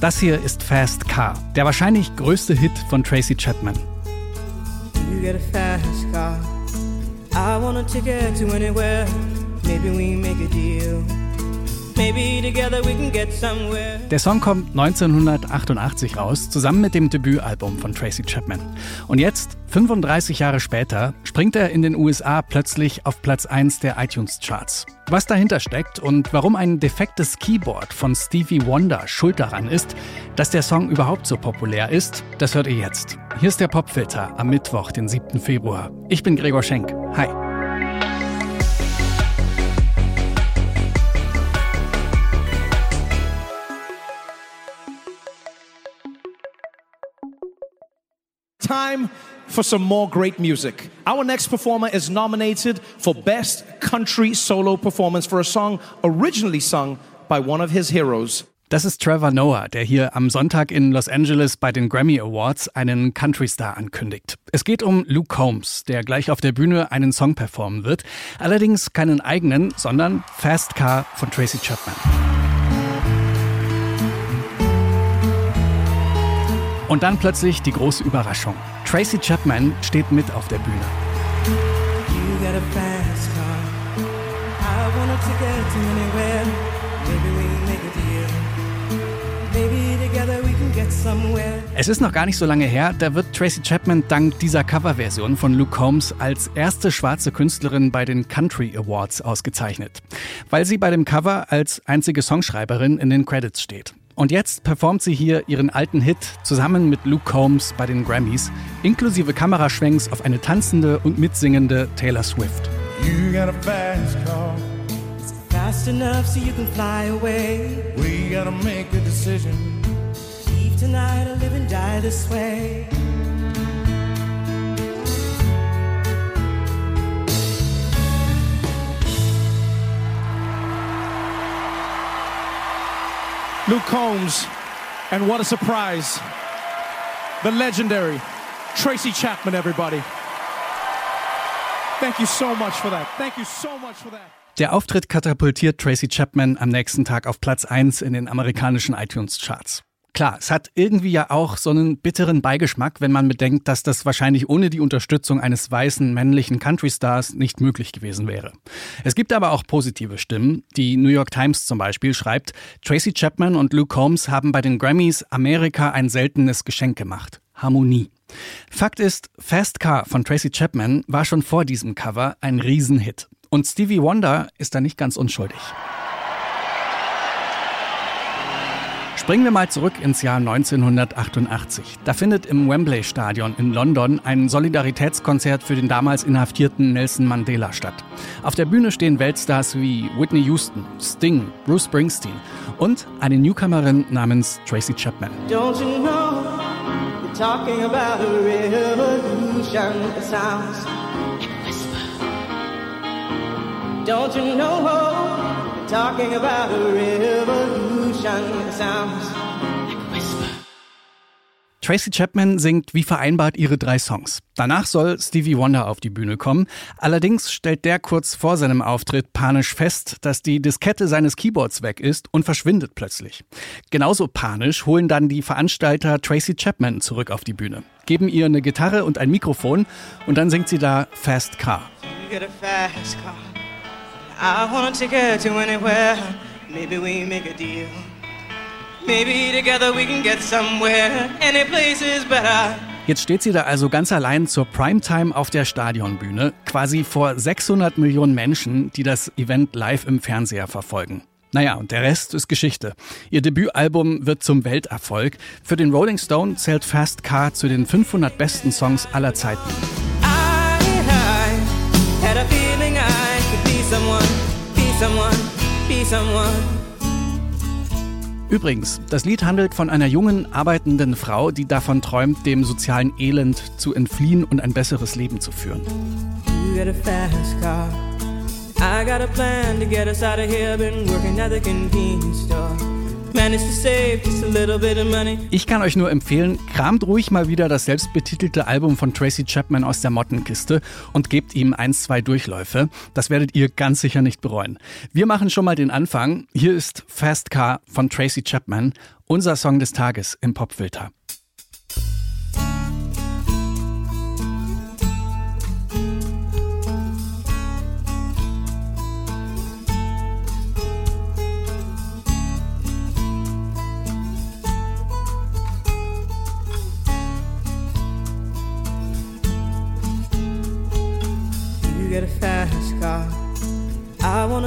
Das hier ist Fast Car, der wahrscheinlich größte Hit von Tracy Chapman. You get a fast car. I want a ticket to anywhere. Maybe we make a deal. Der Song kommt 1988 raus, zusammen mit dem Debütalbum von Tracy Chapman. Und jetzt, 35 Jahre später, springt er in den USA plötzlich auf Platz 1 der iTunes-Charts. Was dahinter steckt und warum ein defektes Keyboard von Stevie Wonder schuld daran ist, dass der Song überhaupt so populär ist, das hört ihr jetzt. Hier ist der Popfilter am Mittwoch, den 7. Februar. Ich bin Gregor Schenk. Hi. Time for some more great music. Our next performer is nominated for Best Country Solo Performance for a song originally sung by one of his heroes. Das ist Trevor Noah, der hier am Sonntag in Los Angeles bei den Grammy Awards einen Country Star ankündigt. Es geht um Luke Combs, der gleich auf der Bühne einen Song performen wird. Allerdings keinen eigenen, sondern Fast Car von Tracy Chapman. Und dann plötzlich die große Überraschung. Tracy Chapman steht mit auf der Bühne. Es ist noch gar nicht so lange her, da wird Tracy Chapman dank dieser Coverversion von Luke Combs als erste schwarze Künstlerin bei den Country Awards ausgezeichnet, weil sie bei dem Cover als einzige Songschreiberin in den Credits steht. Und jetzt performt sie hier ihren alten Hit zusammen mit Luke Combs bei den Grammys, inklusive Kameraschwenks auf eine tanzende und mitsingende Taylor Swift. You got a fast car. It's fast enough so you can fly away. We gotta make a decision. Leave tonight or live and die this way. Luke Combs, and what a surprise, the legendary Tracy Chapman, everybody. Thank you so much for that. Thank you so much for that. Der Auftritt katapultiert Tracy Chapman am nächsten Tag auf Platz 1 in den amerikanischen iTunes-Charts. Klar, es hat irgendwie ja auch so einen bitteren Beigeschmack, wenn man bedenkt, dass das wahrscheinlich ohne die Unterstützung eines weißen männlichen Country-Stars nicht möglich gewesen wäre. Es gibt aber auch positive Stimmen. Die New York Times zum Beispiel schreibt, Tracy Chapman und Luke Combs haben bei den Grammys Amerika ein seltenes Geschenk gemacht. Harmonie. Fakt ist, Fast Car von Tracy Chapman war schon vor diesem Cover ein Riesenhit. Und Stevie Wonder ist da nicht ganz unschuldig. Springen wir mal zurück ins Jahr 1988. Da findet im Wembley Stadion in London ein Solidaritätskonzert für den damals inhaftierten Nelson Mandela statt. Auf der Bühne stehen Weltstars wie Whitney Houston, Sting, Bruce Springsteen und eine Newcomerin namens Tracy Chapman. Talking about a revolution that sounds like a whisper. Don't you know, talking about a revolution Tracy Chapman singt wie vereinbart ihre drei Songs. Danach soll Stevie Wonder auf die Bühne kommen. Allerdings stellt der kurz vor seinem Auftritt panisch fest, dass die Diskette seines Keyboards weg ist und verschwindet plötzlich. Genauso panisch holen dann die Veranstalter Tracy Chapman zurück auf die Bühne, geben ihr eine Gitarre und ein Mikrofon und dann singt sie da Fast Car. I want a ticket to anywhere. Maybe we make a deal. Maybe together we can get somewhere. Any place is better. Jetzt steht sie da also ganz allein zur Primetime auf der Stadionbühne, quasi vor 600 Millionen Menschen, die das Event live im Fernseher verfolgen. Naja, und der Rest ist Geschichte. Ihr Debütalbum wird zum Welterfolg. Für den Rolling Stone zählt Fast Car zu den 500 besten Songs aller Zeiten. I, I someone, be someone, be someone. Übrigens, das Lied handelt von einer jungen, arbeitenden Frau, die davon träumt, dem sozialen Elend zu entfliehen und ein besseres Leben zu führen. I got a plan to get us out of here. Been working at the convenience store. Ich kann euch nur empfehlen, kramt ruhig mal wieder das selbstbetitelte Album von Tracy Chapman aus der Mottenkiste und gebt ihm ein, zwei Durchläufe. Das werdet ihr ganz sicher nicht bereuen. Wir machen schon mal den Anfang. Hier ist Fast Car von Tracy Chapman, unser Song des Tages im Popfilter.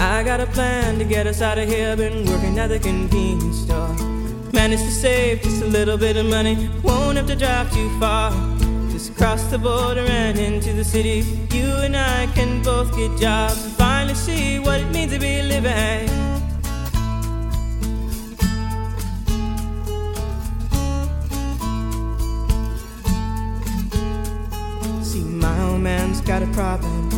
I got a plan to get us out of here. Been working at the convenience store. Managed to save just a little bit of money. Won't have to drive too far. Just cross the border and into the city. You and I can both get jobs and finally see what it means to be living. See, my old man's got a problem.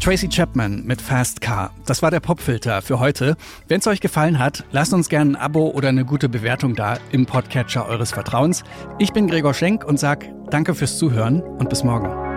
Tracy Chapman mit Fast Car. Das war der Popfilter für heute. Wenn es euch gefallen hat, lasst uns gerne ein Abo oder eine gute Bewertung da im Podcatcher eures Vertrauens. Ich bin Gregor Schenk und sag danke fürs Zuhören und bis morgen.